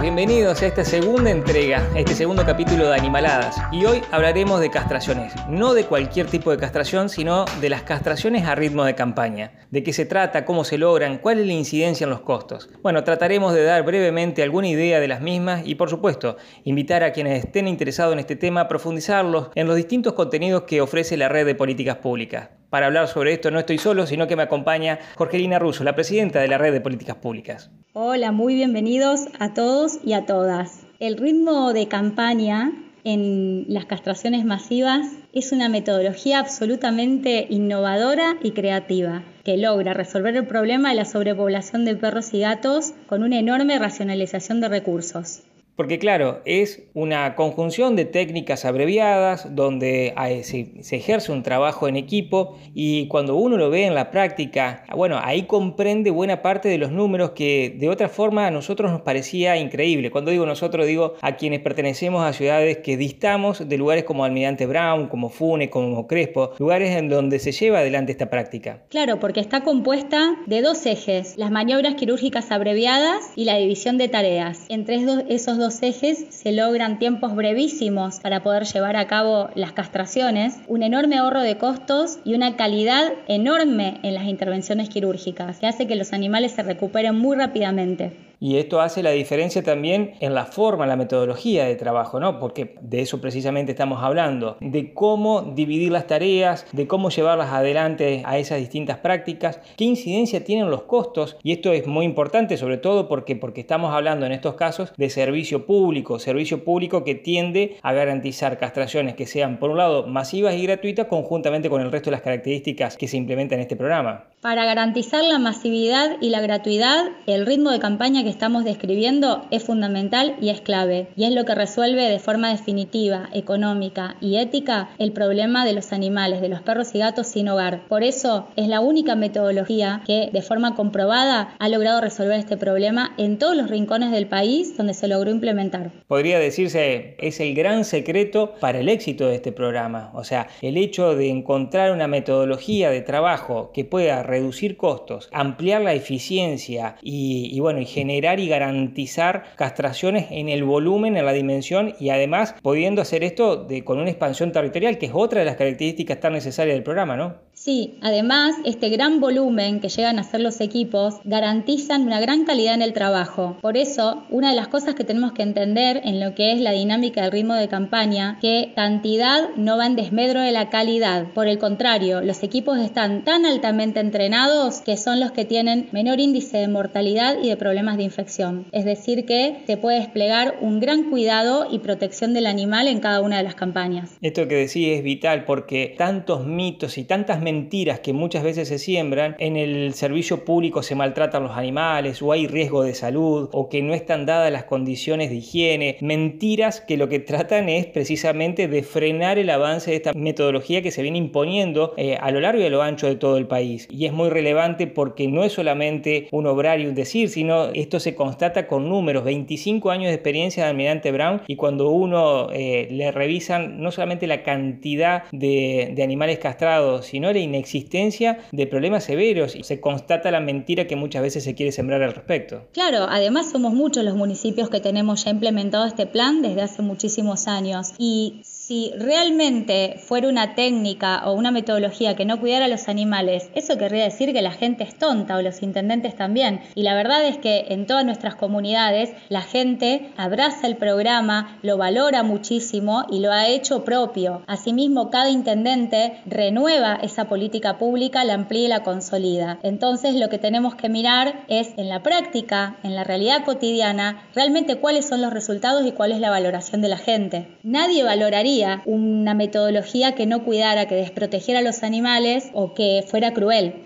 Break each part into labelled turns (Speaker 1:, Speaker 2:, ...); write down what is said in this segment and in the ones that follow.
Speaker 1: Bienvenidos a esta segunda entrega, a este segundo capítulo de Animaladas. Y hoy hablaremos de castraciones, no de cualquier tipo de castración, sino de las castraciones a ritmo de campaña. De qué se trata, cómo se logran, cuál es la incidencia en los costos. Bueno, trataremos de dar brevemente alguna idea de las mismas y por supuesto, invitar a quienes estén interesados en este tema a profundizarlos en los distintos contenidos que ofrece la red de políticas públicas. Para hablar sobre esto no estoy solo, sino que me acompaña Jorgelina Russo, la presidenta de la Red de Políticas Públicas.
Speaker 2: Hola, muy bienvenidos a todos y a todas. El ritmo de campaña en las castraciones masivas es una metodología absolutamente innovadora y creativa que logra resolver el problema de la sobrepoblación de perros y gatos con una enorme racionalización de recursos.
Speaker 1: Porque claro, es una conjunción de técnicas abreviadas donde se, ejerce un trabajo en equipo y cuando uno lo ve en la práctica, bueno, ahí comprende buena parte de los números que de otra forma a nosotros nos parecía increíble. Cuando digo nosotros, digo a quienes pertenecemos a ciudades que distamos de lugares como Almirante Brown, como Fune, como Crespo, lugares en donde se lleva adelante esta práctica.
Speaker 2: Claro, porque está compuesta de dos ejes, las maniobras quirúrgicas abreviadas y la división de tareas. Entre esos dos ejes se logran tiempos brevísimos para poder llevar a cabo las castraciones, un enorme ahorro de costos y una calidad enorme en las intervenciones quirúrgicas, que hace que los animales se recuperen muy rápidamente.
Speaker 1: Y esto hace la diferencia también en la forma, la metodología de trabajo, ¿no? Porque de eso precisamente estamos hablando, de cómo dividir las tareas, de cómo llevarlas adelante a esas distintas prácticas, qué incidencia tienen los costos, y esto es muy importante sobre todo porque, porque estamos hablando en estos casos de servicio público, servicio público que tiende a garantizar castraciones que sean, por un lado, masivas y gratuitas conjuntamente con el resto de las características que se implementan en este programa.
Speaker 2: Para garantizar la masividad y la gratuidad, el ritmo de campaña que estamos describiendo es fundamental y es clave, y es lo que resuelve de forma definitiva, económica y ética el problema de los animales, de los perros y gatos sin hogar. Por eso es la única metodología que de forma comprobada ha logrado resolver este problema en todos los rincones del país donde se logró implementar.
Speaker 1: Podría decirse, es el gran secreto para el éxito de este programa, o sea, el hecho de encontrar una metodología de trabajo que pueda reducir costos, ampliar la eficiencia y, bueno, y generar y garantizar castraciones en el volumen, en la dimensión y además pudiendo hacer esto de, con una expansión territorial, que es otra de las características tan necesarias del programa, ¿no?
Speaker 2: Sí, además, este gran volumen que llegan a ser los equipos garantizan una gran calidad en el trabajo. Por eso, una de las cosas que tenemos que entender en lo que es la dinámica del ritmo de campaña, que cantidad no va en desmedro de la calidad. Por el contrario, los equipos están tan altamente entrenados que son los que tienen menor índice de mortalidad y de problemas de infección. Es decir, que se puede desplegar un gran cuidado y protección del animal en cada una de las campañas.
Speaker 1: Esto que decís es vital porque tantos mitos y tantas mentiras mentiras que muchas veces se siembran, en el servicio público se maltratan los animales o hay riesgo de salud o que no están dadas las condiciones de higiene, mentiras que lo que tratan es precisamente de frenar el avance de esta metodología que se viene imponiendo eh, a lo largo y a lo ancho de todo el país. Y es muy relevante porque no es solamente un obrar y un decir, sino esto se constata con números, 25 años de experiencia de Almirante Brown y cuando uno eh, le revisan no solamente la cantidad de, de animales castrados, sino inexistencia de problemas severos y se constata la mentira que muchas veces se quiere sembrar al respecto.
Speaker 2: Claro, además somos muchos los municipios que tenemos ya implementado este plan desde hace muchísimos años y si realmente fuera una técnica o una metodología que no cuidara a los animales, eso querría decir que la gente es tonta o los intendentes también. Y la verdad es que en todas nuestras comunidades la gente abraza el programa, lo valora muchísimo y lo ha hecho propio. Asimismo, cada intendente renueva esa política pública, la amplía y la consolida. Entonces lo que tenemos que mirar es en la práctica, en la realidad cotidiana, realmente cuáles son los resultados y cuál es la valoración de la gente. Nadie valoraría una metodología que no cuidara, que desprotegiera a los animales o que fuera cruel.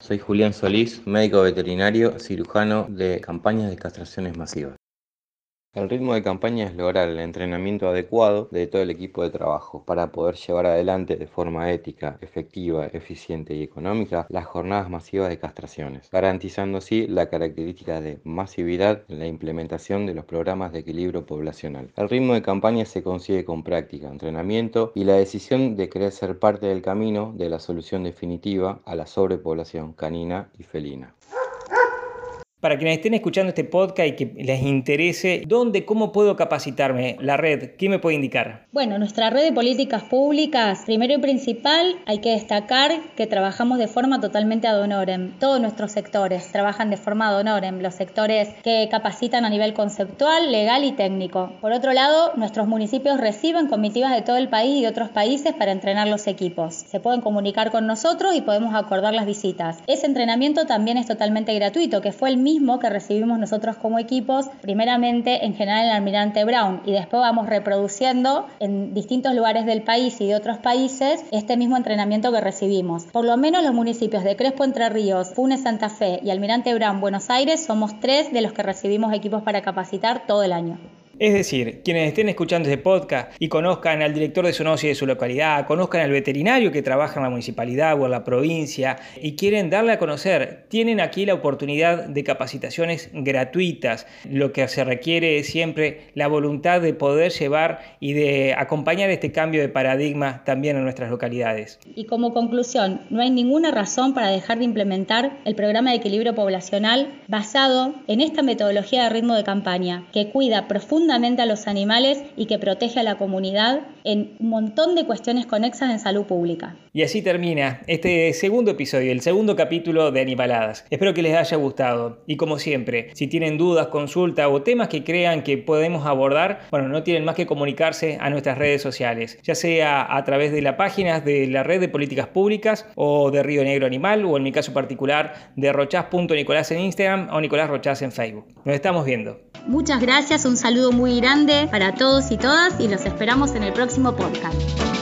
Speaker 3: Soy Julián Solís, médico veterinario, cirujano de campañas de castraciones masivas. El ritmo de campaña es lograr el entrenamiento adecuado de todo el equipo de trabajo para poder llevar adelante de forma ética, efectiva, eficiente y económica las jornadas masivas de castraciones, garantizando así la característica de masividad en la implementación de los programas de equilibrio poblacional. El ritmo de campaña se consigue con práctica, entrenamiento y la decisión de querer ser parte del camino de la solución definitiva a la sobrepoblación canina y felina.
Speaker 1: Para quienes estén escuchando este podcast y que les interese, ¿dónde, cómo puedo capacitarme? La red, ¿qué me puede indicar?
Speaker 2: Bueno, nuestra red de políticas públicas, primero y principal, hay que destacar que trabajamos de forma totalmente ad honorem. Todos nuestros sectores trabajan de forma ad honorem, los sectores que capacitan a nivel conceptual, legal y técnico. Por otro lado, nuestros municipios reciben comitivas de todo el país y de otros países para entrenar los equipos. Se pueden comunicar con nosotros y podemos acordar las visitas. Ese entrenamiento también es totalmente gratuito, que fue el mismo que recibimos nosotros como equipos, primeramente en general en el Almirante Brown y después vamos reproduciendo en distintos lugares del país y de otros países este mismo entrenamiento que recibimos. Por lo menos los municipios de Crespo Entre Ríos, Funes Santa Fe y Almirante Brown Buenos Aires somos tres de los que recibimos equipos para capacitar todo el año.
Speaker 1: Es decir, quienes estén escuchando este podcast y conozcan al director de zoonosis de su localidad, conozcan al veterinario que trabaja en la municipalidad o en la provincia y quieren darle a conocer, tienen aquí la oportunidad de capacitaciones gratuitas. Lo que se requiere es siempre la voluntad de poder llevar y de acompañar este cambio de paradigma también en nuestras localidades.
Speaker 2: Y como conclusión, no hay ninguna razón para dejar de implementar el programa de equilibrio poblacional basado en esta metodología de ritmo de campaña que cuida profundamente a los animales y que protege a la comunidad en un montón de cuestiones conexas en salud pública.
Speaker 1: Y así termina este segundo episodio, el segundo capítulo de Animaladas. Espero que les haya gustado y como siempre, si tienen dudas, consultas o temas que crean que podemos abordar, bueno, no tienen más que comunicarse a nuestras redes sociales, ya sea a través de las páginas de la red de políticas públicas o de Río Negro Animal o en mi caso particular de rochaz.nicolás en Instagram o Nicolás Rochaz en Facebook. Nos estamos viendo.
Speaker 2: Muchas gracias, un saludo muy grande para todos y todas y los esperamos en el próximo podcast.